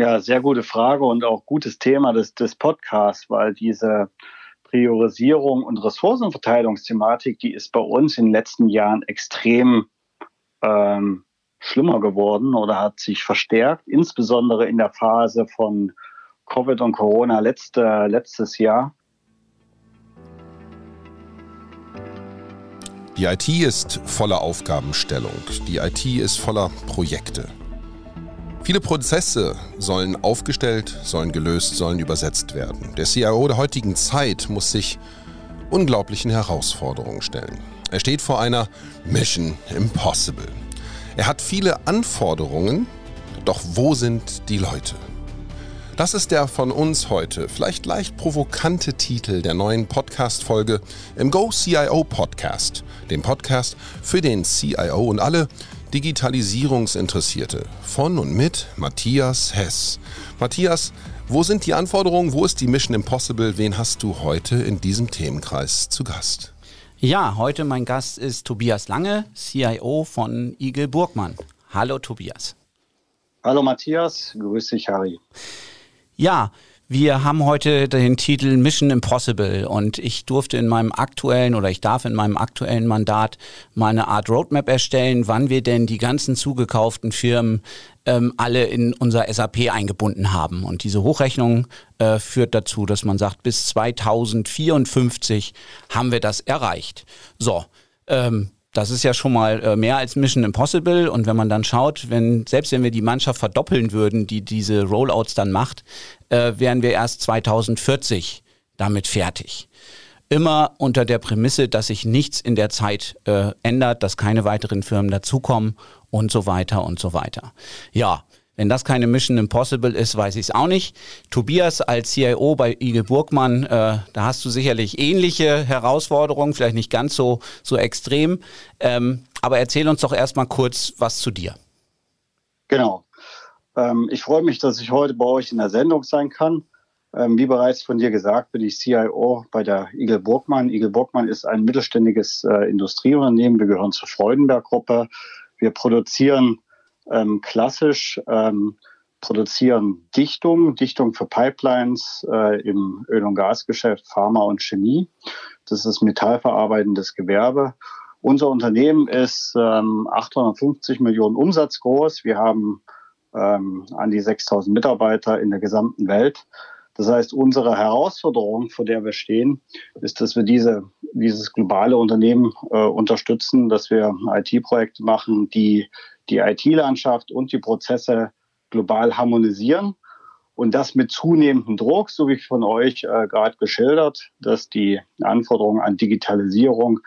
Ja, sehr gute Frage und auch gutes Thema des, des Podcasts, weil diese Priorisierung und Ressourcenverteilungsthematik, die ist bei uns in den letzten Jahren extrem ähm, schlimmer geworden oder hat sich verstärkt, insbesondere in der Phase von Covid und Corona letzte, letztes Jahr. Die IT ist voller Aufgabenstellung. Die IT ist voller Projekte. Viele Prozesse sollen aufgestellt, sollen gelöst, sollen übersetzt werden. Der CIO der heutigen Zeit muss sich unglaublichen Herausforderungen stellen. Er steht vor einer Mission Impossible. Er hat viele Anforderungen, doch wo sind die Leute? Das ist der von uns heute vielleicht leicht provokante Titel der neuen Podcast-Folge im Go CIO Podcast, dem Podcast für den CIO und alle Digitalisierungsinteressierte von und mit Matthias Hess. Matthias, wo sind die Anforderungen? Wo ist die Mission Impossible? Wen hast du heute in diesem Themenkreis zu Gast? Ja, heute mein Gast ist Tobias Lange, CIO von Igel Burgmann. Hallo Tobias. Hallo Matthias, grüß dich Harry. Ja, wir haben heute den Titel Mission Impossible und ich durfte in meinem aktuellen oder ich darf in meinem aktuellen Mandat mal eine Art Roadmap erstellen, wann wir denn die ganzen zugekauften Firmen ähm, alle in unser SAP eingebunden haben. Und diese Hochrechnung äh, führt dazu, dass man sagt, bis 2054 haben wir das erreicht. So, ähm, das ist ja schon mal äh, mehr als Mission Impossible. Und wenn man dann schaut, wenn, selbst wenn wir die Mannschaft verdoppeln würden, die diese Rollouts dann macht, äh, wären wir erst 2040 damit fertig. Immer unter der Prämisse, dass sich nichts in der Zeit äh, ändert, dass keine weiteren Firmen dazukommen und so weiter und so weiter. Ja, wenn das keine Mission Impossible ist, weiß ich es auch nicht. Tobias als CIO bei Igel Burgmann, äh, da hast du sicherlich ähnliche Herausforderungen, vielleicht nicht ganz so, so extrem. Ähm, aber erzähl uns doch erstmal kurz was zu dir. Genau. Ähm, ich freue mich, dass ich heute bei euch in der Sendung sein kann. Ähm, wie bereits von dir gesagt, bin ich CIO bei der Igel Burgmann. Igel Burgmann ist ein mittelständiges äh, Industrieunternehmen. Wir gehören zur Freudenberg-Gruppe. Wir produzieren ähm, klassisch ähm, produzieren Dichtung, Dichtung für Pipelines äh, im Öl- und Gasgeschäft, Pharma und Chemie. Das ist metallverarbeitendes Gewerbe. Unser Unternehmen ist ähm, 850 Millionen Umsatz groß. Wir haben ähm, an die 6000 Mitarbeiter in der gesamten Welt. Das heißt, unsere Herausforderung, vor der wir stehen, ist, dass wir diese, dieses globale Unternehmen äh, unterstützen, dass wir IT-Projekte machen, die die IT-Landschaft und die Prozesse global harmonisieren. Und das mit zunehmendem Druck, so wie von euch äh, gerade geschildert, dass die Anforderungen an Digitalisierung,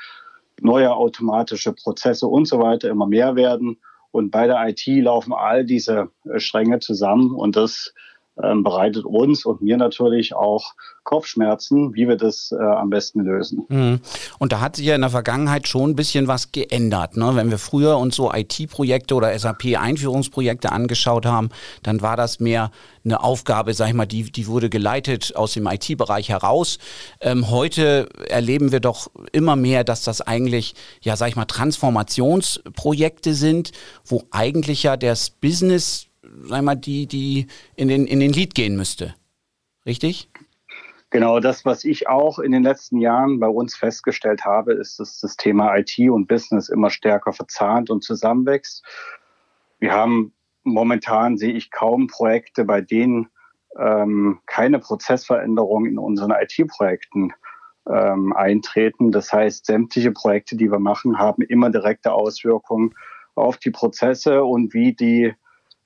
neue automatische Prozesse und so weiter immer mehr werden. Und bei der IT laufen all diese äh, Stränge zusammen und das ähm, bereitet uns und mir natürlich auch Kopfschmerzen, wie wir das äh, am besten lösen. Mhm. Und da hat sich ja in der Vergangenheit schon ein bisschen was geändert. Ne? Wenn wir früher uns so IT-Projekte oder SAP-Einführungsprojekte angeschaut haben, dann war das mehr eine Aufgabe, sag ich mal, die, die wurde geleitet aus dem IT-Bereich heraus. Ähm, heute erleben wir doch immer mehr, dass das eigentlich, ja, sag ich mal, Transformationsprojekte sind, wo eigentlich ja das Business sag mal, die, die in den, in den Lead gehen müsste. Richtig? Genau, das, was ich auch in den letzten Jahren bei uns festgestellt habe, ist, dass das Thema IT und Business immer stärker verzahnt und zusammenwächst. Wir haben momentan, sehe ich kaum Projekte, bei denen ähm, keine Prozessveränderungen in unseren IT-Projekten ähm, eintreten. Das heißt, sämtliche Projekte, die wir machen, haben immer direkte Auswirkungen auf die Prozesse und wie die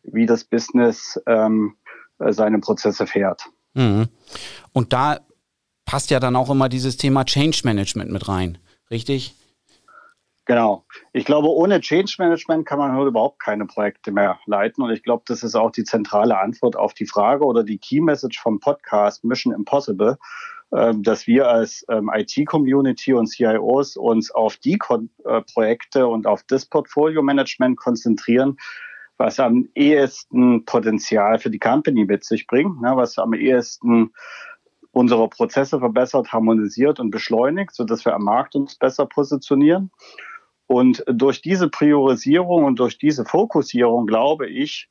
wie das Business ähm, äh, seine Prozesse fährt. Mhm. Und da passt ja dann auch immer dieses Thema Change Management mit rein, richtig? Genau. Ich glaube, ohne Change Management kann man heute überhaupt keine Projekte mehr leiten. Und ich glaube, das ist auch die zentrale Antwort auf die Frage oder die Key Message vom Podcast Mission Impossible, ähm, dass wir als ähm, IT-Community und CIOs uns auf die äh, Projekte und auf das Portfolio-Management konzentrieren, was am ehesten Potenzial für die Company mit sich bringt, ne, was am ehesten unsere Prozesse verbessert, harmonisiert und beschleunigt, sodass wir am Markt uns besser positionieren. Und durch diese Priorisierung und durch diese Fokussierung, glaube ich,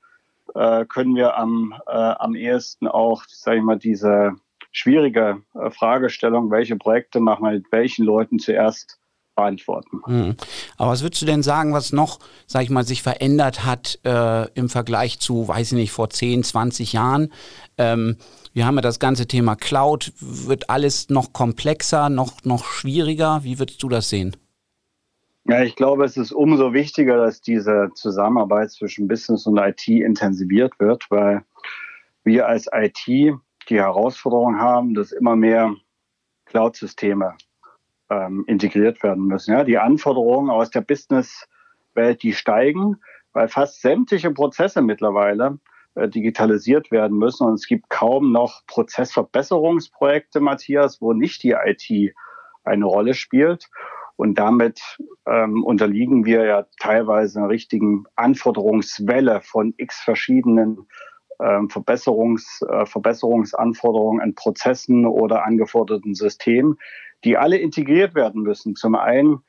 äh, können wir am, äh, am ehesten auch, sage ich mal, diese schwierige äh, Fragestellung, welche Projekte machen wir mit welchen Leuten zuerst beantworten. Mhm. Aber was würdest du denn sagen, was noch, sag ich mal, sich verändert hat äh, im Vergleich zu, weiß ich nicht, vor 10, 20 Jahren? Ähm, wir haben ja das ganze Thema Cloud. Wird alles noch komplexer, noch, noch schwieriger? Wie würdest du das sehen? Ja, ich glaube, es ist umso wichtiger, dass diese Zusammenarbeit zwischen Business und IT intensiviert wird, weil wir als IT die Herausforderung haben, dass immer mehr Cloud-Systeme ähm, integriert werden müssen. Ja, die Anforderungen aus der Business-Welt, die steigen, weil fast sämtliche Prozesse mittlerweile äh, digitalisiert werden müssen. Und es gibt kaum noch Prozessverbesserungsprojekte, Matthias, wo nicht die IT eine Rolle spielt. Und damit ähm, unterliegen wir ja teilweise einer richtigen Anforderungswelle von x verschiedenen ähm, Verbesserungs, äh, Verbesserungsanforderungen an Prozessen oder angeforderten Systemen, die alle integriert werden müssen. Zum einen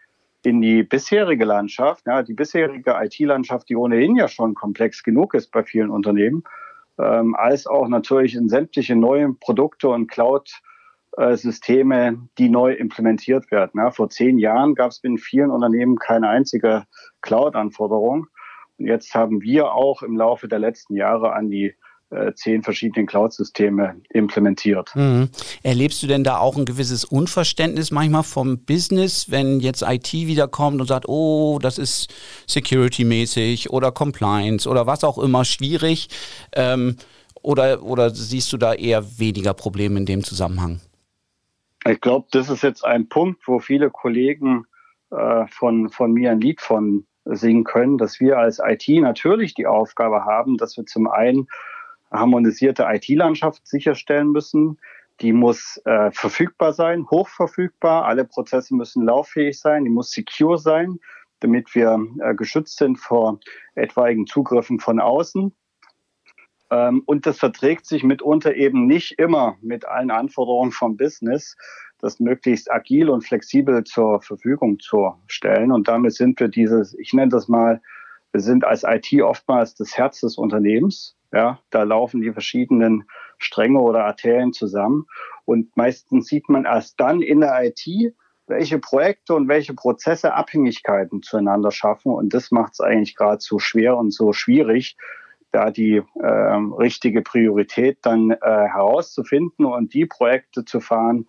in die bisherige Landschaft, ja, die bisherige IT-Landschaft, die ohnehin ja schon komplex genug ist bei vielen Unternehmen, ähm, als auch natürlich in sämtliche neue Produkte und Cloud-Systeme, die neu implementiert werden. Ja, vor zehn Jahren gab es in vielen Unternehmen keine einzige Cloud-Anforderung. Und jetzt haben wir auch im Laufe der letzten Jahre an die äh, zehn verschiedenen Cloud-Systeme implementiert. Mhm. Erlebst du denn da auch ein gewisses Unverständnis manchmal vom Business, wenn jetzt IT wiederkommt und sagt, oh, das ist security-mäßig oder Compliance oder was auch immer schwierig? Ähm, oder, oder siehst du da eher weniger Probleme in dem Zusammenhang? Ich glaube, das ist jetzt ein Punkt, wo viele Kollegen äh, von, von mir ein Lied von singen können, dass wir als IT natürlich die Aufgabe haben, dass wir zum einen harmonisierte IT-Landschaft sicherstellen müssen. Die muss äh, verfügbar sein, hochverfügbar. Alle Prozesse müssen lauffähig sein. Die muss secure sein, damit wir äh, geschützt sind vor etwaigen Zugriffen von außen. Ähm, und das verträgt sich mitunter eben nicht immer mit allen Anforderungen vom Business, das möglichst agil und flexibel zur Verfügung zu stellen. Und damit sind wir dieses, ich nenne das mal, wir sind als IT oftmals das Herz des Unternehmens. Ja, da laufen die verschiedenen Stränge oder Arterien zusammen. Und meistens sieht man erst dann in der IT, welche Projekte und welche Prozesse Abhängigkeiten zueinander schaffen. Und das macht es eigentlich gerade so schwer und so schwierig, da die äh, richtige Priorität dann äh, herauszufinden und die Projekte zu fahren,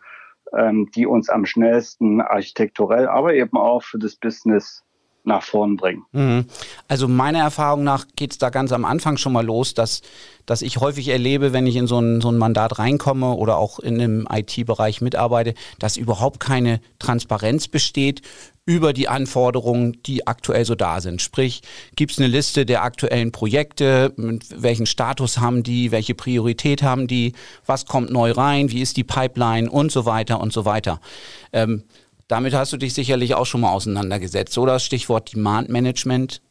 ähm, die uns am schnellsten architekturell, aber eben auch für das Business nach vorn bringen. Mhm. Also meiner Erfahrung nach geht es da ganz am Anfang schon mal los, dass, dass ich häufig erlebe, wenn ich in so ein, so ein Mandat reinkomme oder auch in einem IT-Bereich mitarbeite, dass überhaupt keine Transparenz besteht über die Anforderungen, die aktuell so da sind. Sprich, gibt es eine Liste der aktuellen Projekte, welchen Status haben die, welche Priorität haben die, was kommt neu rein, wie ist die Pipeline und so weiter und so weiter. Ähm, damit hast du dich sicherlich auch schon mal auseinandergesetzt, oder? Stichwort Demand Management.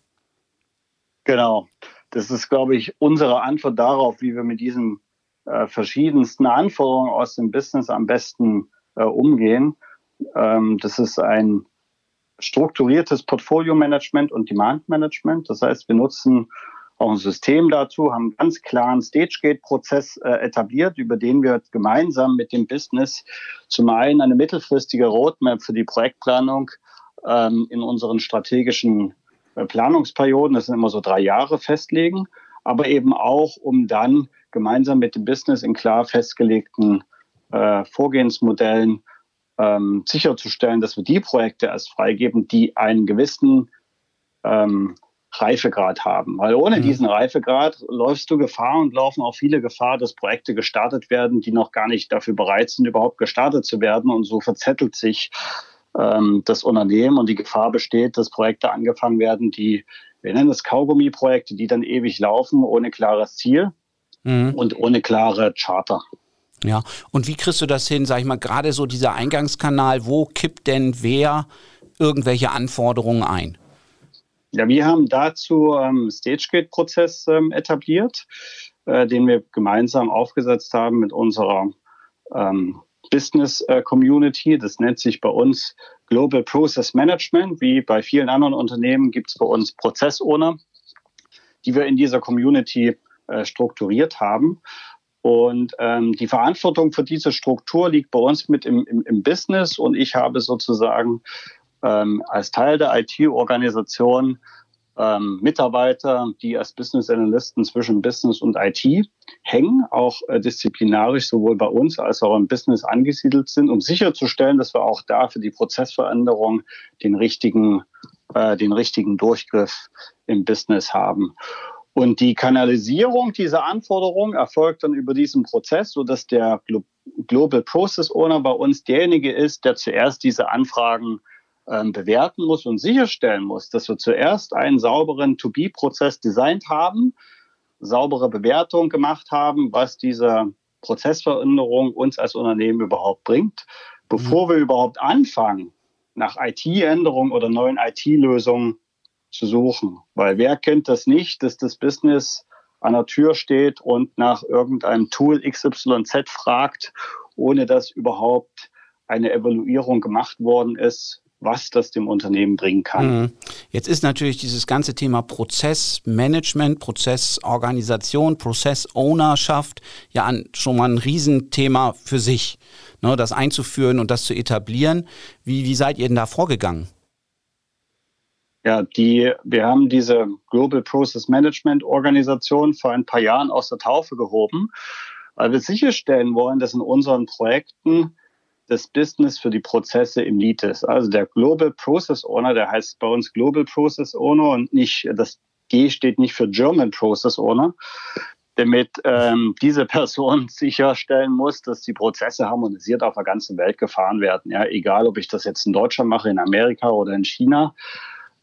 Genau. Das ist, glaube ich, unsere Antwort darauf, wie wir mit diesen äh, verschiedensten Anforderungen aus dem Business am besten äh, umgehen. Ähm, das ist ein strukturiertes Portfolio-Management und Demand-Management. Das heißt, wir nutzen auch ein System dazu, haben einen ganz klaren Stage-Gate-Prozess äh, etabliert, über den wir gemeinsam mit dem Business zum einen eine mittelfristige Roadmap für die Projektplanung ähm, in unseren strategischen äh, Planungsperioden, das sind immer so drei Jahre, festlegen, aber eben auch, um dann gemeinsam mit dem Business in klar festgelegten äh, Vorgehensmodellen ähm, sicherzustellen, dass wir die Projekte erst freigeben, die einen gewissen ähm, Reifegrad haben. Weil ohne mhm. diesen Reifegrad läufst du Gefahr und laufen auch viele Gefahr, dass Projekte gestartet werden, die noch gar nicht dafür bereit sind, überhaupt gestartet zu werden. Und so verzettelt sich ähm, das Unternehmen und die Gefahr besteht, dass Projekte angefangen werden, die, wir nennen es Kaugummi-Projekte, die dann ewig laufen, ohne klares Ziel mhm. und ohne klare Charter. Ja, und wie kriegst du das hin, sag ich mal, gerade so dieser Eingangskanal, wo kippt denn wer irgendwelche Anforderungen ein? Ja, wir haben dazu ähm, StageGate-Prozess ähm, etabliert, äh, den wir gemeinsam aufgesetzt haben mit unserer ähm, Business äh, Community. Das nennt sich bei uns Global Process Management. Wie bei vielen anderen Unternehmen gibt es bei uns Prozessowner, die wir in dieser Community äh, strukturiert haben. Und ähm, die Verantwortung für diese Struktur liegt bei uns mit im, im, im Business und ich habe sozusagen ähm, als Teil der IT-Organisation ähm, Mitarbeiter, die als Business Analysten zwischen Business und IT hängen, auch äh, disziplinarisch sowohl bei uns als auch im Business angesiedelt sind, um sicherzustellen, dass wir auch da für die Prozessveränderung den richtigen, äh, den richtigen Durchgriff im Business haben. Und die Kanalisierung dieser Anforderungen erfolgt dann über diesen Prozess, sodass der Global Process Owner bei uns derjenige ist, der zuerst diese Anfragen ähm, bewerten muss und sicherstellen muss, dass wir zuerst einen sauberen To-Be-Prozess designt haben, saubere Bewertung gemacht haben, was diese Prozessveränderung uns als Unternehmen überhaupt bringt, bevor mhm. wir überhaupt anfangen, nach IT-Änderungen oder neuen IT-Lösungen zu suchen. Weil wer kennt das nicht, dass das Business an der Tür steht und nach irgendeinem Tool XYZ fragt, ohne dass überhaupt eine Evaluierung gemacht worden ist, was das dem Unternehmen bringen kann. Mhm. Jetzt ist natürlich dieses ganze Thema Prozessmanagement, Prozessorganisation, Prozessownerschaft ja schon mal ein Riesenthema für sich, ne, das einzuführen und das zu etablieren. Wie, wie seid ihr denn da vorgegangen? Ja, die, wir haben diese Global Process Management Organisation vor ein paar Jahren aus der Taufe gehoben, weil wir sicherstellen wollen, dass in unseren Projekten das Business für die Prozesse im Lead. Also der Global Process Owner, der heißt bei uns Global Process Owner und nicht, das G steht nicht für German Process Owner, damit ähm, diese Person sicherstellen muss, dass die Prozesse harmonisiert auf der ganzen Welt gefahren werden. Ja, egal, ob ich das jetzt in Deutschland mache, in Amerika oder in China,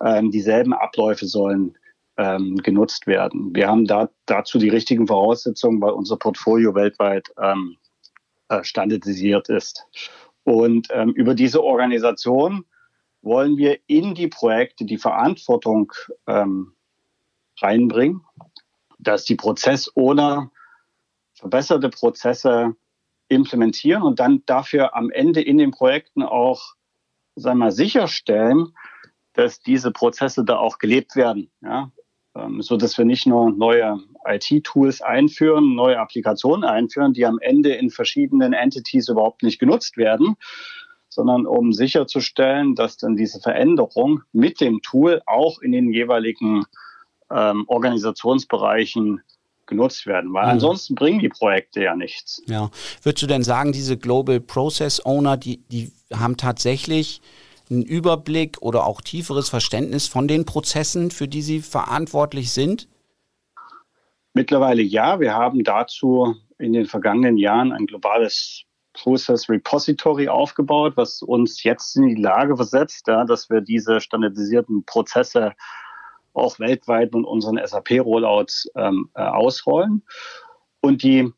ähm, dieselben Abläufe sollen ähm, genutzt werden. Wir haben da, dazu die richtigen Voraussetzungen, weil unser Portfolio weltweit ähm, äh, standardisiert ist. Und ähm, über diese Organisation wollen wir in die Projekte die Verantwortung ähm, reinbringen, dass die Prozessowner verbesserte Prozesse implementieren und dann dafür am Ende in den Projekten auch sagen wir, sicherstellen, dass diese Prozesse da auch gelebt werden. Ja? Ähm, so dass wir nicht nur neue IT-Tools einführen, neue Applikationen einführen, die am Ende in verschiedenen Entities überhaupt nicht genutzt werden, sondern um sicherzustellen, dass dann diese Veränderung mit dem Tool auch in den jeweiligen ähm, Organisationsbereichen genutzt werden, weil mhm. ansonsten bringen die Projekte ja nichts. Ja, würdest du denn sagen, diese Global Process Owner, die, die haben tatsächlich einen Überblick oder auch tieferes Verständnis von den Prozessen, für die Sie verantwortlich sind? Mittlerweile ja. Wir haben dazu in den vergangenen Jahren ein globales Process Repository aufgebaut, was uns jetzt in die Lage versetzt, ja, dass wir diese standardisierten Prozesse auch weltweit mit unseren SAP-Rollouts ähm, äh, ausrollen. Und die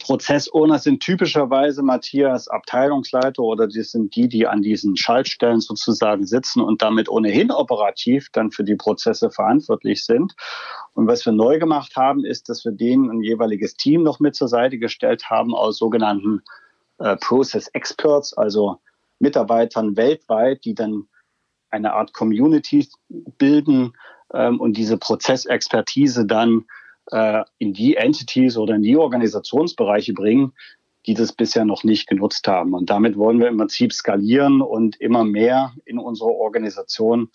Prozessowner sind typischerweise Matthias Abteilungsleiter oder die sind die, die an diesen Schaltstellen sozusagen sitzen und damit ohnehin operativ dann für die Prozesse verantwortlich sind. Und was wir neu gemacht haben, ist, dass wir denen ein jeweiliges Team noch mit zur Seite gestellt haben aus sogenannten äh, Process Experts, also Mitarbeitern weltweit, die dann eine Art Community bilden ähm, und diese Prozessexpertise dann äh, in die Entities oder in die Organisationsbereiche bringen, die das bisher noch nicht genutzt haben. Und damit wollen wir im Prinzip skalieren und immer mehr in unserer Organisation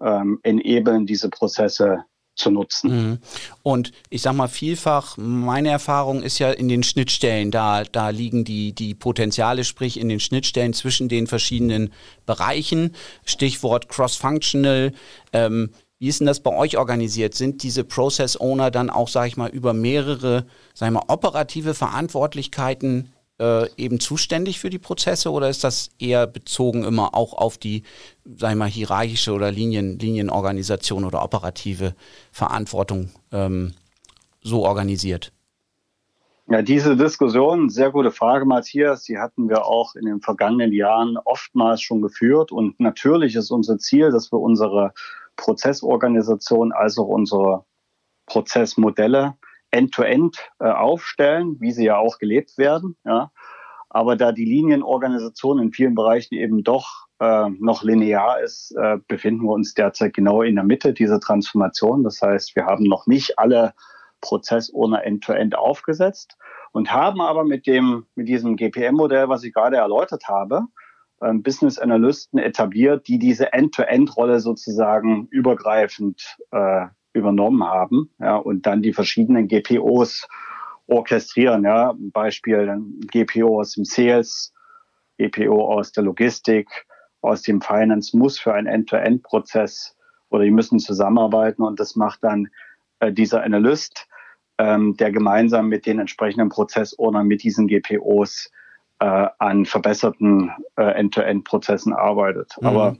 ähm, enablen, diese Prozesse zu nutzen. Mhm. Und ich sag mal vielfach, meine Erfahrung ist ja in den Schnittstellen, da, da liegen die, die Potenziale, sprich in den Schnittstellen zwischen den verschiedenen Bereichen. Stichwort cross-functional. Ähm, wie ist denn das bei euch organisiert? Sind diese Process Owner dann auch, sage ich mal, über mehrere, sage ich mal, operative Verantwortlichkeiten äh, eben zuständig für die Prozesse oder ist das eher bezogen immer auch auf die, sage ich mal, hierarchische oder Linien, Linienorganisation oder operative Verantwortung ähm, so organisiert? Ja, diese Diskussion, sehr gute Frage, Matthias, die hatten wir auch in den vergangenen Jahren oftmals schon geführt. Und natürlich ist unser Ziel, dass wir unsere Prozessorganisation als auch unsere Prozessmodelle end-to-end -end, äh, aufstellen, wie sie ja auch gelebt werden. Ja. Aber da die Linienorganisation in vielen Bereichen eben doch äh, noch linear ist, äh, befinden wir uns derzeit genau in der Mitte dieser Transformation. Das heißt, wir haben noch nicht alle Prozessowner End-to-End aufgesetzt und haben aber mit dem, mit diesem GPM-Modell, was ich gerade erläutert habe, ähm, Business Analysten etabliert, die diese End-to-End-Rolle sozusagen übergreifend äh, übernommen haben ja, und dann die verschiedenen GPOs orchestrieren. Ja. Beispiel GPO aus dem Sales, GPO aus der Logistik, aus dem Finance muss für einen End-to-End-Prozess oder die müssen zusammenarbeiten und das macht dann äh, dieser Analyst, ähm, der gemeinsam mit den entsprechenden Prozessownern mit diesen GPOs äh, an verbesserten äh, End-to-End-Prozessen arbeitet. Mhm. Aber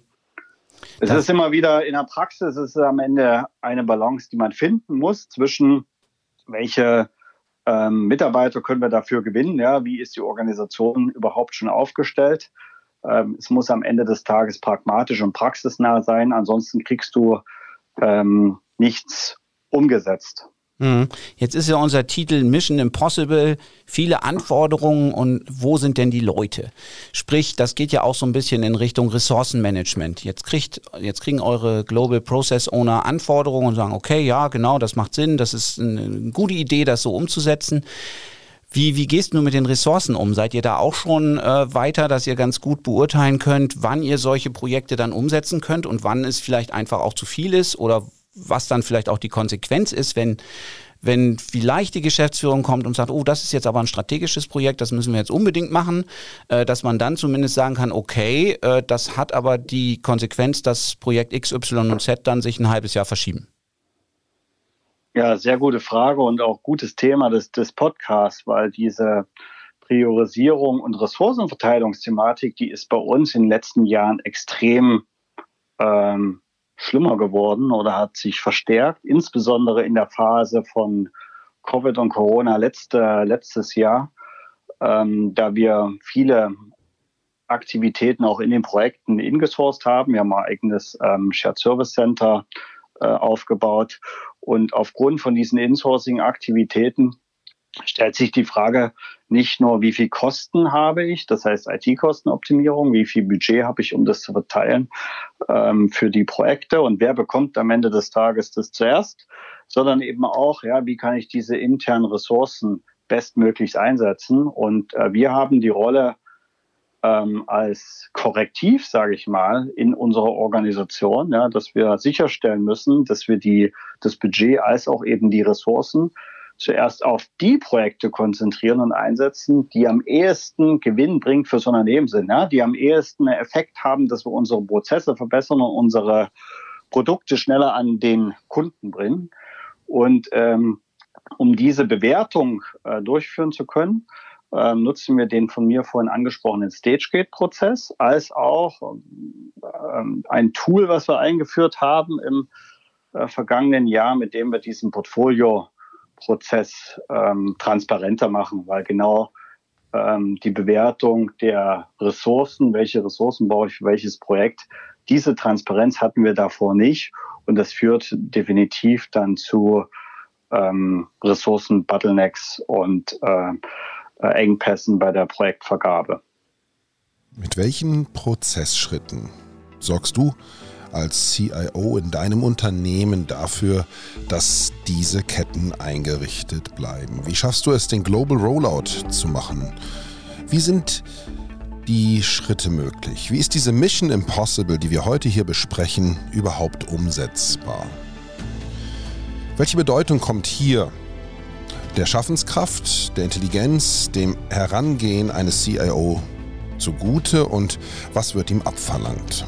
es das ist immer wieder in der Praxis, es ist am Ende eine Balance, die man finden muss zwischen welche ähm, Mitarbeiter können wir dafür gewinnen, ja, wie ist die Organisation überhaupt schon aufgestellt. Ähm, es muss am Ende des Tages pragmatisch und praxisnah sein, ansonsten kriegst du ähm, nichts umgesetzt. Mhm. Jetzt ist ja unser Titel Mission Impossible, viele Anforderungen und wo sind denn die Leute? Sprich, das geht ja auch so ein bisschen in Richtung Ressourcenmanagement. Jetzt kriegt, jetzt kriegen eure Global Process Owner Anforderungen und sagen, okay, ja, genau, das macht Sinn, das ist eine gute Idee, das so umzusetzen. Wie, wie gehst du mit den Ressourcen um? Seid ihr da auch schon äh, weiter, dass ihr ganz gut beurteilen könnt, wann ihr solche Projekte dann umsetzen könnt und wann es vielleicht einfach auch zu viel ist oder was dann vielleicht auch die Konsequenz ist, wenn wenn vielleicht die Geschäftsführung kommt und sagt, oh, das ist jetzt aber ein strategisches Projekt, das müssen wir jetzt unbedingt machen, äh, dass man dann zumindest sagen kann, okay, äh, das hat aber die Konsequenz, dass Projekt X, Y und Z dann sich ein halbes Jahr verschieben. Ja, sehr gute Frage und auch gutes Thema des, des Podcasts, weil diese Priorisierung und Ressourcenverteilungsthematik, die ist bei uns in den letzten Jahren extrem ähm, schlimmer geworden oder hat sich verstärkt, insbesondere in der Phase von Covid und Corona letzte, letztes Jahr, ähm, da wir viele Aktivitäten auch in den Projekten ingesourced haben. Wir haben ein eigenes ähm, Shared Service Center äh, aufgebaut und aufgrund von diesen Insourcing-Aktivitäten stellt sich die Frage nicht nur, wie viel Kosten habe ich, das heißt IT-Kostenoptimierung, wie viel Budget habe ich, um das zu verteilen ähm, für die Projekte und wer bekommt am Ende des Tages das zuerst, sondern eben auch, ja, wie kann ich diese internen Ressourcen bestmöglichst einsetzen. Und äh, wir haben die Rolle ähm, als Korrektiv, sage ich mal, in unserer Organisation, ja, dass wir sicherstellen müssen, dass wir die, das Budget als auch eben die Ressourcen zuerst auf die Projekte konzentrieren und einsetzen, die am ehesten Gewinn bringen für so ein Unternehmen sind, ja? die am ehesten einen Effekt haben, dass wir unsere Prozesse verbessern und unsere Produkte schneller an den Kunden bringen. Und ähm, um diese Bewertung äh, durchführen zu können, äh, nutzen wir den von mir vorhin angesprochenen StageGate-Prozess als auch äh, ein Tool, was wir eingeführt haben im äh, vergangenen Jahr, mit dem wir diesen Portfolio Prozess ähm, transparenter machen, weil genau ähm, die Bewertung der Ressourcen, welche Ressourcen brauche ich für welches Projekt, diese Transparenz hatten wir davor nicht. Und das führt definitiv dann zu ähm, Ressourcen-Bottlenecks und äh, äh, Engpässen bei der Projektvergabe. Mit welchen Prozessschritten? Sorgst du als CIO in deinem Unternehmen dafür, dass diese Ketten eingerichtet bleiben? Wie schaffst du es, den Global Rollout zu machen? Wie sind die Schritte möglich? Wie ist diese Mission Impossible, die wir heute hier besprechen, überhaupt umsetzbar? Welche Bedeutung kommt hier der Schaffenskraft, der Intelligenz, dem Herangehen eines CIO zugute und was wird ihm abverlangt?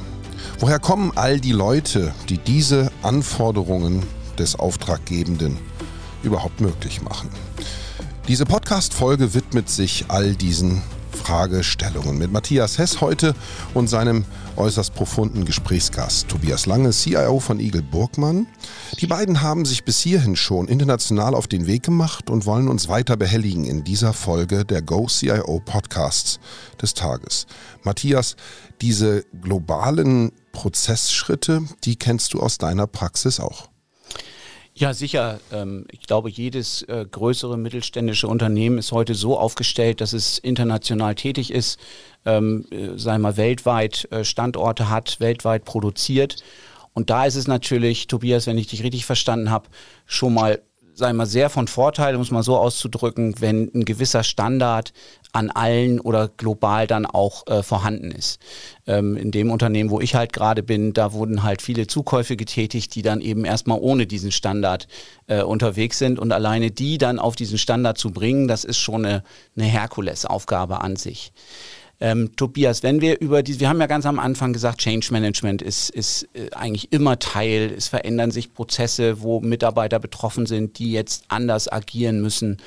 Woher kommen all die Leute, die diese Anforderungen des Auftraggebenden überhaupt möglich machen? Diese Podcast-Folge widmet sich all diesen Fragestellungen mit Matthias Hess heute und seinem äußerst profunden Gesprächsgast Tobias Lange, CIO von Eagle Burgmann. Die beiden haben sich bis hierhin schon international auf den Weg gemacht und wollen uns weiter behelligen in dieser Folge der Go CIO Podcasts des Tages. Matthias, diese globalen Prozessschritte, die kennst du aus deiner Praxis auch. Ja, sicher. Ähm, ich glaube, jedes äh, größere mittelständische Unternehmen ist heute so aufgestellt, dass es international tätig ist, ähm, äh, sei mal weltweit äh, Standorte hat, weltweit produziert. Und da ist es natürlich, Tobias, wenn ich dich richtig verstanden habe, schon mal sei mal, sehr von Vorteil, um es mal so auszudrücken, wenn ein gewisser Standard an allen oder global dann auch äh, vorhanden ist. Ähm, in dem Unternehmen, wo ich halt gerade bin, da wurden halt viele Zukäufe getätigt, die dann eben erstmal ohne diesen Standard äh, unterwegs sind und alleine die dann auf diesen Standard zu bringen, das ist schon eine, eine Herkulesaufgabe an sich. Ähm, Tobias, wenn wir über die, wir haben ja ganz am Anfang gesagt, Change Management ist, ist äh, eigentlich immer Teil, es verändern sich Prozesse, wo Mitarbeiter betroffen sind, die jetzt anders agieren müssen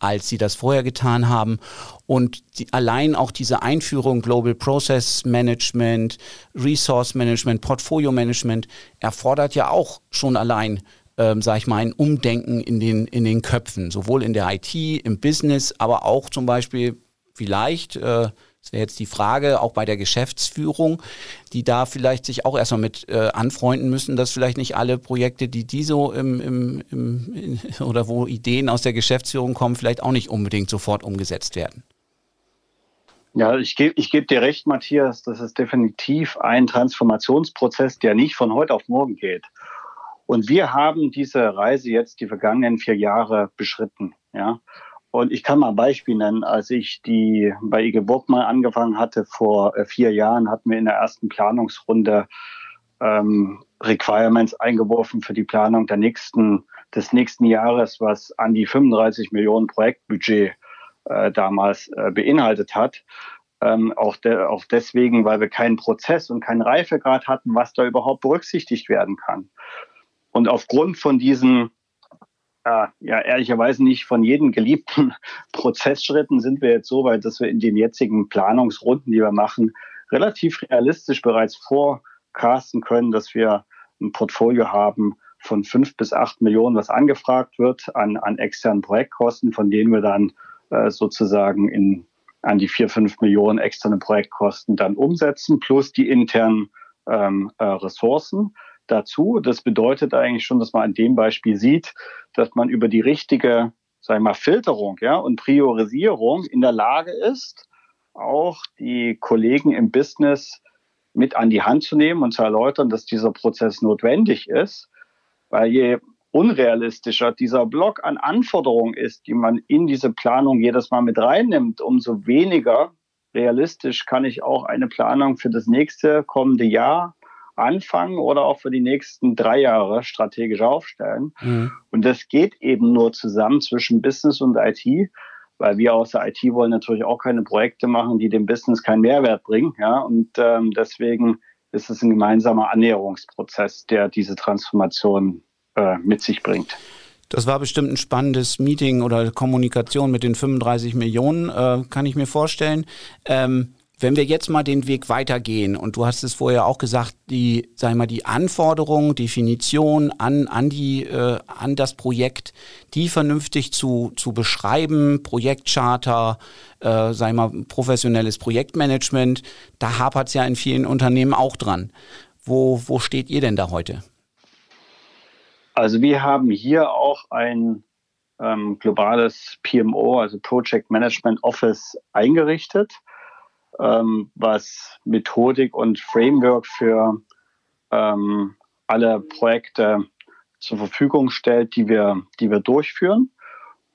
als sie das vorher getan haben. Und die, allein auch diese Einführung Global Process Management, Resource Management, Portfolio Management erfordert ja auch schon allein ähm, sage ich mal, ein Umdenken in den, in den Köpfen, sowohl in der IT, im Business, aber auch zum Beispiel vielleicht äh, das wäre jetzt die Frage, auch bei der Geschäftsführung, die da vielleicht sich auch erstmal mit äh, anfreunden müssen, dass vielleicht nicht alle Projekte, die die so im, im, im in, oder wo Ideen aus der Geschäftsführung kommen, vielleicht auch nicht unbedingt sofort umgesetzt werden. Ja, ich gebe ich geb dir recht, Matthias, das ist definitiv ein Transformationsprozess, der nicht von heute auf morgen geht. Und wir haben diese Reise jetzt die vergangenen vier Jahre beschritten. Ja. Und ich kann mal ein Beispiel nennen. Als ich die bei IG Burg mal angefangen hatte, vor äh, vier Jahren, hatten wir in der ersten Planungsrunde ähm, Requirements eingeworfen für die Planung der nächsten, des nächsten Jahres, was an die 35 Millionen Projektbudget äh, damals äh, beinhaltet hat. Ähm, auch, de auch deswegen, weil wir keinen Prozess und keinen Reifegrad hatten, was da überhaupt berücksichtigt werden kann. Und aufgrund von diesen ja, ehrlicherweise nicht von jedem geliebten Prozessschritten sind wir jetzt so weit, dass wir in den jetzigen Planungsrunden, die wir machen, relativ realistisch bereits vorcasten können, dass wir ein Portfolio haben von fünf bis acht Millionen, was angefragt wird an, an externen Projektkosten, von denen wir dann äh, sozusagen in, an die vier, fünf Millionen externe Projektkosten dann umsetzen, plus die internen ähm, äh, Ressourcen dazu. Das bedeutet eigentlich schon, dass man an dem Beispiel sieht, dass man über die richtige, sagen wir mal, Filterung ja, und Priorisierung in der Lage ist, auch die Kollegen im Business mit an die Hand zu nehmen und zu erläutern, dass dieser Prozess notwendig ist, weil je unrealistischer dieser Block an Anforderungen ist, die man in diese Planung jedes Mal mit reinnimmt, umso weniger realistisch kann ich auch eine Planung für das nächste kommende Jahr anfangen oder auch für die nächsten drei Jahre strategisch aufstellen. Mhm. Und das geht eben nur zusammen zwischen Business und IT, weil wir aus der IT wollen natürlich auch keine Projekte machen, die dem Business keinen Mehrwert bringen. Ja, und ähm, deswegen ist es ein gemeinsamer Annäherungsprozess, der diese Transformation äh, mit sich bringt. Das war bestimmt ein spannendes Meeting oder Kommunikation mit den 35 Millionen, äh, kann ich mir vorstellen. Ähm, wenn wir jetzt mal den Weg weitergehen und du hast es vorher auch gesagt, die, sag mal, die Anforderungen, Definition an, an die, äh, an das Projekt, die vernünftig zu, zu beschreiben, Projektcharter, äh, sag mal, professionelles Projektmanagement, da hapert es ja in vielen Unternehmen auch dran. Wo, wo steht ihr denn da heute? Also wir haben hier auch ein ähm, globales PMO, also Project Management Office, eingerichtet ähm, was Methodik und Framework für ähm, alle Projekte zur Verfügung stellt, die wir, die wir durchführen.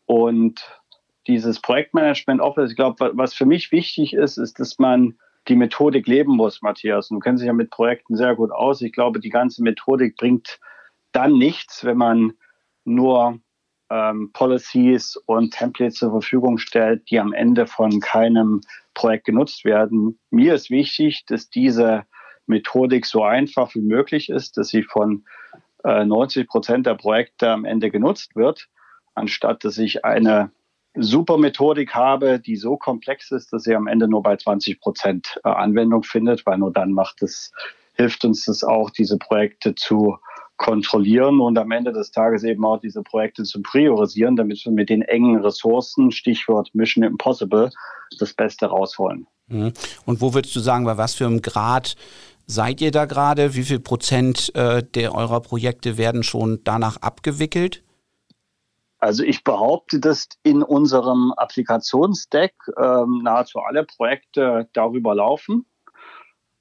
Und dieses Projektmanagement Office, ich glaube, was für mich wichtig ist, ist, dass man die Methodik leben muss, Matthias. Und du kennst dich ja mit Projekten sehr gut aus. Ich glaube, die ganze Methodik bringt dann nichts, wenn man nur ähm, Policies und Templates zur Verfügung stellt, die am Ende von keinem Projekt genutzt werden. Mir ist wichtig, dass diese Methodik so einfach wie möglich ist, dass sie von äh, 90 Prozent der Projekte am Ende genutzt wird, anstatt dass ich eine super Methodik habe, die so komplex ist, dass sie am Ende nur bei 20 Prozent äh, Anwendung findet, weil nur dann macht es, hilft uns das auch, diese Projekte zu kontrollieren und am Ende des Tages eben auch diese Projekte zu priorisieren, damit wir mit den engen Ressourcen, Stichwort Mission Impossible, das Beste rausholen. Mhm. Und wo würdest du sagen, bei was für einem Grad seid ihr da gerade? Wie viel Prozent äh, der eurer Projekte werden schon danach abgewickelt? Also ich behaupte, dass in unserem Applikationsdeck ähm, nahezu alle Projekte darüber laufen.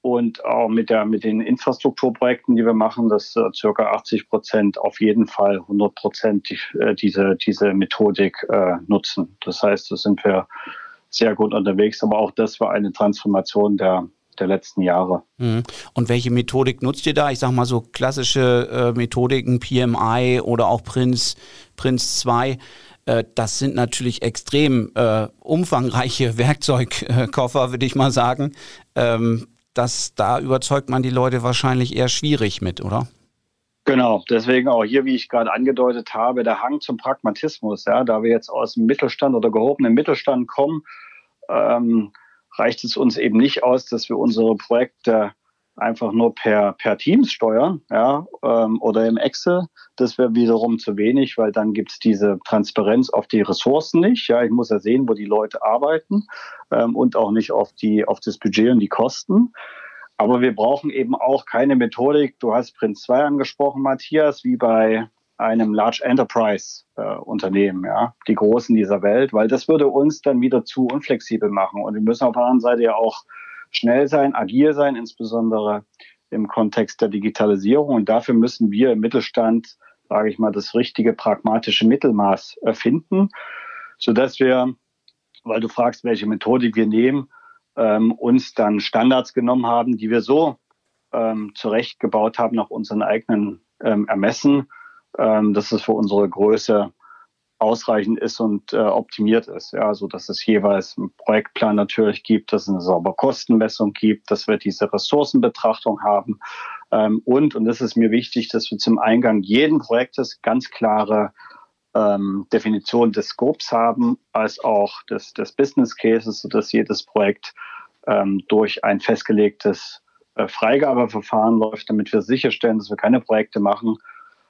Und auch mit, der, mit den Infrastrukturprojekten, die wir machen, dass äh, circa 80 Prozent auf jeden Fall 100 Prozent die, äh, diese, diese Methodik äh, nutzen. Das heißt, da sind wir sehr gut unterwegs, aber auch das war eine Transformation der, der letzten Jahre. Mhm. Und welche Methodik nutzt ihr da? Ich sage mal so klassische äh, Methodiken, PMI oder auch Prince, Prince 2. Äh, das sind natürlich extrem äh, umfangreiche Werkzeugkoffer, würde ich mal sagen. Ähm, das, da überzeugt man die Leute wahrscheinlich eher schwierig mit, oder? Genau, deswegen auch hier, wie ich gerade angedeutet habe, der Hang zum Pragmatismus. Ja, da wir jetzt aus dem Mittelstand oder gehobenen Mittelstand kommen, ähm, reicht es uns eben nicht aus, dass wir unsere Projekte einfach nur per, per Teams steuern ja, ähm, oder im Excel. Das wäre wiederum zu wenig, weil dann gibt es diese Transparenz auf die Ressourcen nicht. Ja, ich muss ja sehen, wo die Leute arbeiten ähm, und auch nicht auf, die, auf das Budget und die Kosten. Aber wir brauchen eben auch keine Methodik. Du hast Prince 2 angesprochen, Matthias, wie bei einem Large Enterprise äh, Unternehmen, ja, die Großen dieser Welt, weil das würde uns dann wieder zu unflexibel machen. Und wir müssen auf der anderen Seite ja auch schnell sein, agil sein, insbesondere im Kontext der Digitalisierung. Und dafür müssen wir im Mittelstand, sage ich mal, das richtige pragmatische Mittelmaß finden, sodass wir, weil du fragst, welche Methodik wir nehmen, ähm, uns dann Standards genommen haben, die wir so ähm, zurechtgebaut haben nach unseren eigenen ähm, Ermessen, ähm, dass es für unsere Größe ausreichend ist und äh, optimiert ist. Ja, so dass es jeweils einen Projektplan natürlich gibt, dass es eine saubere Kostenmessung gibt, dass wir diese Ressourcenbetrachtung haben. Ähm, und, und das ist mir wichtig, dass wir zum Eingang jeden Projektes ganz klare ähm, Definition des Scopes haben, als auch des, des Business Cases, sodass jedes Projekt ähm, durch ein festgelegtes äh, Freigabeverfahren läuft, damit wir sicherstellen, dass wir keine Projekte machen,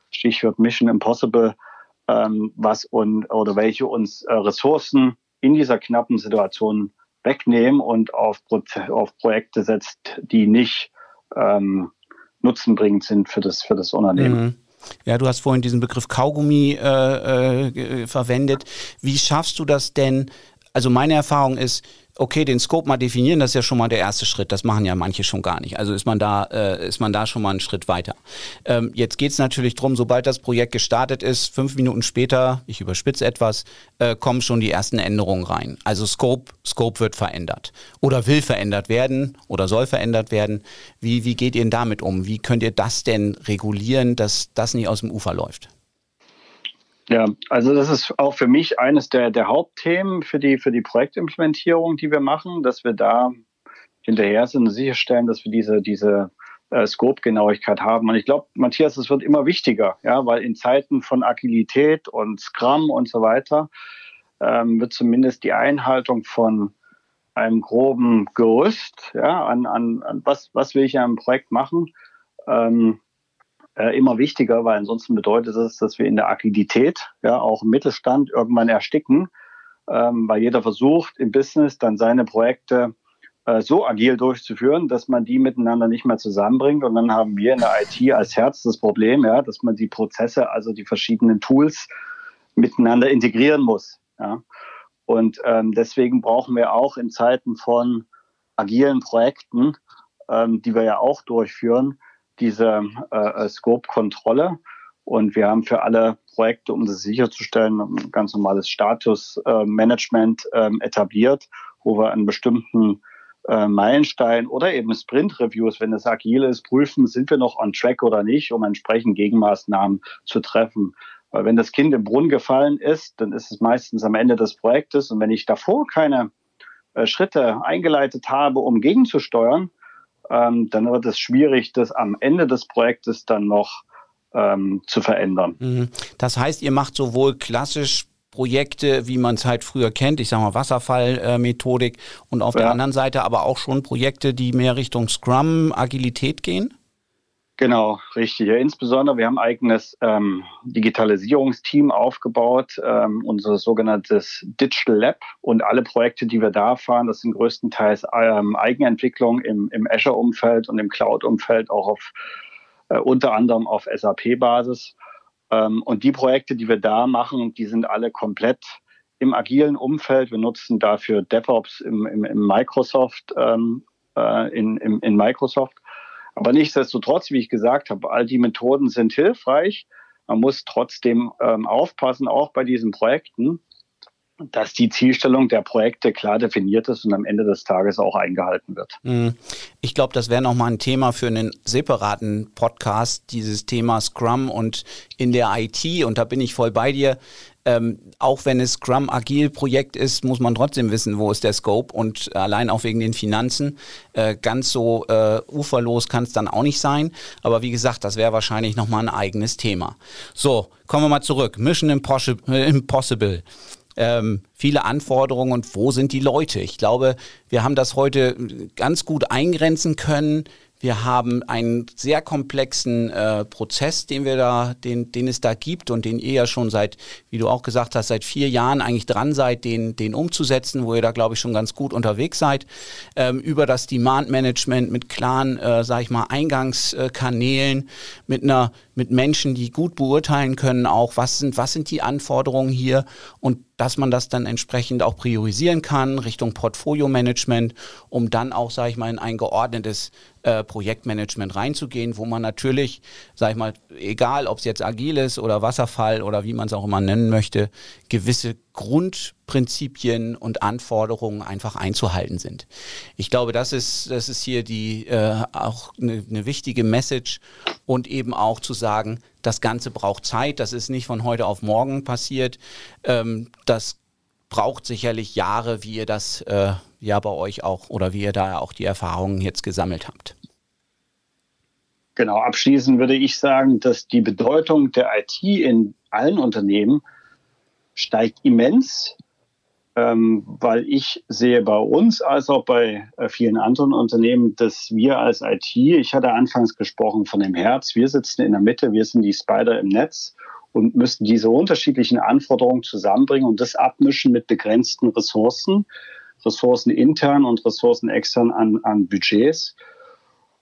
Stichwort Mission Impossible, ähm, was und, oder welche uns äh, Ressourcen in dieser knappen Situation wegnehmen und auf, auf Projekte setzt, die nicht ähm, nutzenbringend sind für das, für das Unternehmen. Mhm. Ja, du hast vorhin diesen Begriff Kaugummi äh, äh, verwendet. Wie schaffst du das denn? Also meine Erfahrung ist, okay, den Scope mal definieren, das ist ja schon mal der erste Schritt. Das machen ja manche schon gar nicht. Also ist man da, äh, ist man da schon mal einen Schritt weiter. Ähm, jetzt geht es natürlich drum, sobald das Projekt gestartet ist, fünf Minuten später, ich überspitze etwas, äh, kommen schon die ersten Änderungen rein. Also Scope, Scope wird verändert oder will verändert werden oder soll verändert werden. Wie, wie geht ihr denn damit um? Wie könnt ihr das denn regulieren, dass das nicht aus dem Ufer läuft? Ja, also das ist auch für mich eines der, der Hauptthemen für die, für die Projektimplementierung, die wir machen, dass wir da hinterher sind und sicherstellen, dass wir diese, diese äh, Scope-Genauigkeit haben. Und ich glaube, Matthias, es wird immer wichtiger, ja, weil in Zeiten von Agilität und Scrum und so weiter ähm, wird zumindest die Einhaltung von einem groben Gerüst, ja, an, an, an was, was will ich in einem Projekt machen, ähm, äh, immer wichtiger, weil ansonsten bedeutet es, dass wir in der Agilität, ja, auch im Mittelstand irgendwann ersticken, ähm, weil jeder versucht im Business dann seine Projekte äh, so agil durchzuführen, dass man die miteinander nicht mehr zusammenbringt. Und dann haben wir in der IT als Herz das Problem, ja, dass man die Prozesse, also die verschiedenen Tools miteinander integrieren muss. Ja. Und ähm, deswegen brauchen wir auch in Zeiten von agilen Projekten, ähm, die wir ja auch durchführen, diese äh, äh, Scope-Kontrolle. Und wir haben für alle Projekte, um das sicherzustellen, ein ganz normales Statusmanagement äh, ähm, etabliert, wo wir einen bestimmten äh, Meilenstein oder eben Sprint-Reviews, wenn es agil ist, prüfen, sind wir noch on track oder nicht, um entsprechend Gegenmaßnahmen zu treffen. Weil wenn das Kind im Brunnen gefallen ist, dann ist es meistens am Ende des Projektes. Und wenn ich davor keine äh, Schritte eingeleitet habe, um gegenzusteuern, ähm, dann wird es schwierig, das am Ende des Projektes dann noch ähm, zu verändern. Mhm. Das heißt, ihr macht sowohl klassisch Projekte, wie man es halt früher kennt, ich sage mal Wasserfallmethodik und auf ja. der anderen Seite aber auch schon Projekte, die mehr Richtung Scrum, Agilität gehen? Genau, richtig. Ja, insbesondere, wir haben ein eigenes ähm, Digitalisierungsteam aufgebaut, ähm, unser sogenanntes Digital Lab und alle Projekte, die wir da fahren, das sind größtenteils ähm, Eigenentwicklung im, im Azure-Umfeld und im Cloud-Umfeld, auch auf äh, unter anderem auf SAP-Basis. Ähm, und die Projekte, die wir da machen, die sind alle komplett im agilen Umfeld. Wir nutzen dafür DevOps im, im, im Microsoft ähm, äh, in, in, in Microsoft. Aber nichtsdestotrotz, wie ich gesagt habe, all die Methoden sind hilfreich. Man muss trotzdem ähm, aufpassen, auch bei diesen Projekten, dass die Zielstellung der Projekte klar definiert ist und am Ende des Tages auch eingehalten wird. Mhm. Ich glaube, das wäre nochmal ein Thema für einen separaten Podcast, dieses Thema Scrum und in der IT. Und da bin ich voll bei dir ähm, auch wenn es Scrum Agil Projekt ist, muss man trotzdem wissen, wo ist der Scope und allein auch wegen den Finanzen. Äh, ganz so äh, uferlos kann es dann auch nicht sein. Aber wie gesagt, das wäre wahrscheinlich nochmal ein eigenes Thema. So, kommen wir mal zurück. Mission Impossible. Ähm, viele Anforderungen und wo sind die Leute? Ich glaube, wir haben das heute ganz gut eingrenzen können. Wir haben einen sehr komplexen äh, Prozess, den wir da, den, den es da gibt und den ihr ja schon seit, wie du auch gesagt hast, seit vier Jahren eigentlich dran seid, den, den umzusetzen, wo ihr da, glaube ich, schon ganz gut unterwegs seid. Ähm, über das Demand Management mit klaren, äh, sag ich mal, Eingangskanälen, mit einer, mit Menschen, die gut beurteilen können, auch was sind, was sind die Anforderungen hier und dass man das dann entsprechend auch priorisieren kann Richtung Portfolio-Management, um dann auch, sage ich mal, in ein geordnetes äh, Projektmanagement reinzugehen, wo man natürlich, sage ich mal, egal ob es jetzt agil ist oder Wasserfall oder wie man es auch immer nennen möchte, gewisse Grundprinzipien und Anforderungen einfach einzuhalten sind. Ich glaube, das ist, das ist hier die äh, auch eine ne wichtige Message und eben auch zu sagen, das Ganze braucht Zeit, das ist nicht von heute auf morgen passiert. Ähm, das braucht sicherlich Jahre, wie ihr das äh, ja bei euch auch oder wie ihr da auch die Erfahrungen jetzt gesammelt habt. Genau, abschließend würde ich sagen, dass die Bedeutung der IT in allen Unternehmen steigt immens, ähm, weil ich sehe bei uns als auch bei äh, vielen anderen Unternehmen, dass wir als IT, ich hatte anfangs gesprochen von dem Herz, wir sitzen in der Mitte, wir sind die Spider im Netz und müssen diese unterschiedlichen Anforderungen zusammenbringen und das abmischen mit begrenzten Ressourcen, Ressourcen intern und Ressourcen extern an, an Budgets.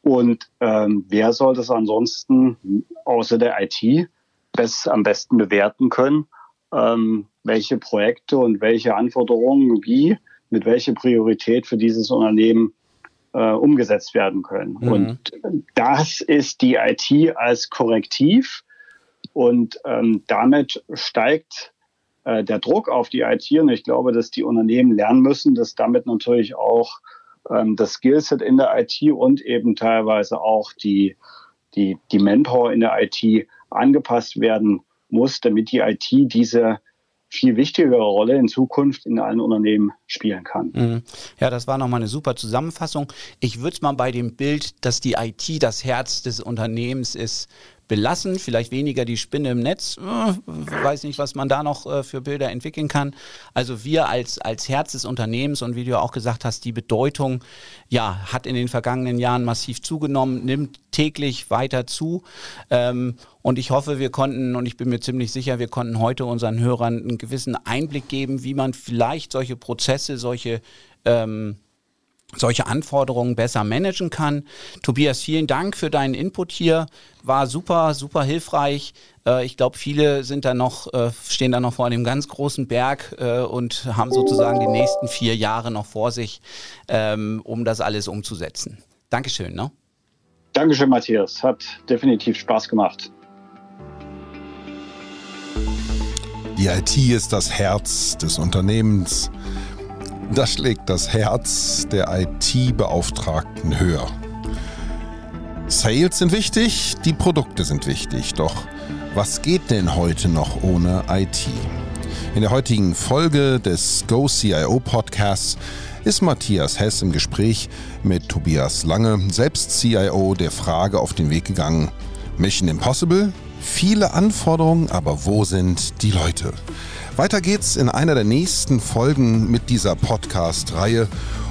Und ähm, wer soll das ansonsten außer der IT best, am besten bewerten können? Ähm, welche Projekte und welche Anforderungen wie mit welcher Priorität für dieses Unternehmen äh, umgesetzt werden können. Mhm. Und das ist die IT als Korrektiv und ähm, damit steigt äh, der Druck auf die IT und ich glaube, dass die Unternehmen lernen müssen, dass damit natürlich auch ähm, das Skillset in der IT und eben teilweise auch die, die, die Mentor in der IT angepasst werden muss, damit die IT diese viel wichtigere Rolle in Zukunft in allen Unternehmen spielen kann. Mhm. Ja, das war nochmal eine super Zusammenfassung. Ich würde es mal bei dem Bild, dass die IT das Herz des Unternehmens ist, belassen, vielleicht weniger die Spinne im Netz. Äh, weiß nicht, was man da noch äh, für Bilder entwickeln kann. Also wir als, als Herz des Unternehmens und wie du auch gesagt hast, die Bedeutung ja, hat in den vergangenen Jahren massiv zugenommen, nimmt täglich weiter zu. Ähm, und ich hoffe, wir konnten, und ich bin mir ziemlich sicher, wir konnten heute unseren Hörern einen gewissen Einblick geben, wie man vielleicht solche Prozesse, solche ähm, solche Anforderungen besser managen kann. Tobias, vielen Dank für deinen Input hier. War super, super hilfreich. Äh, ich glaube, viele sind da noch, äh, stehen da noch vor einem ganz großen Berg äh, und haben sozusagen die nächsten vier Jahre noch vor sich, ähm, um das alles umzusetzen. Dankeschön. Ne? Dankeschön, Matthias. Hat definitiv Spaß gemacht. Die IT ist das Herz des Unternehmens. Da schlägt das Herz der IT-Beauftragten höher. Sales sind wichtig, die Produkte sind wichtig, doch was geht denn heute noch ohne IT? In der heutigen Folge des Go CIO Podcasts ist Matthias Hess im Gespräch mit Tobias Lange, selbst CIO, der Frage auf den Weg gegangen, Mission Impossible? Viele Anforderungen, aber wo sind die Leute? Weiter geht's in einer der nächsten Folgen mit dieser Podcast-Reihe.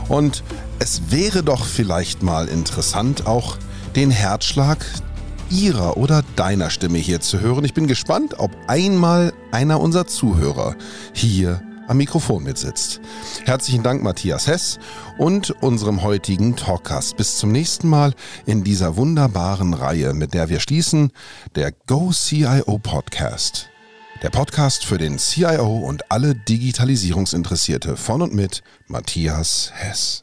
Und es wäre doch vielleicht mal interessant, auch den Herzschlag Ihrer oder deiner Stimme hier zu hören. Ich bin gespannt, ob einmal einer unserer Zuhörer hier am Mikrofon mitsitzt. Herzlichen Dank, Matthias Hess und unserem heutigen Talkcast. Bis zum nächsten Mal in dieser wunderbaren Reihe, mit der wir schließen, der Go CIO Podcast. Der Podcast für den CIO und alle Digitalisierungsinteressierte von und mit Matthias Hess.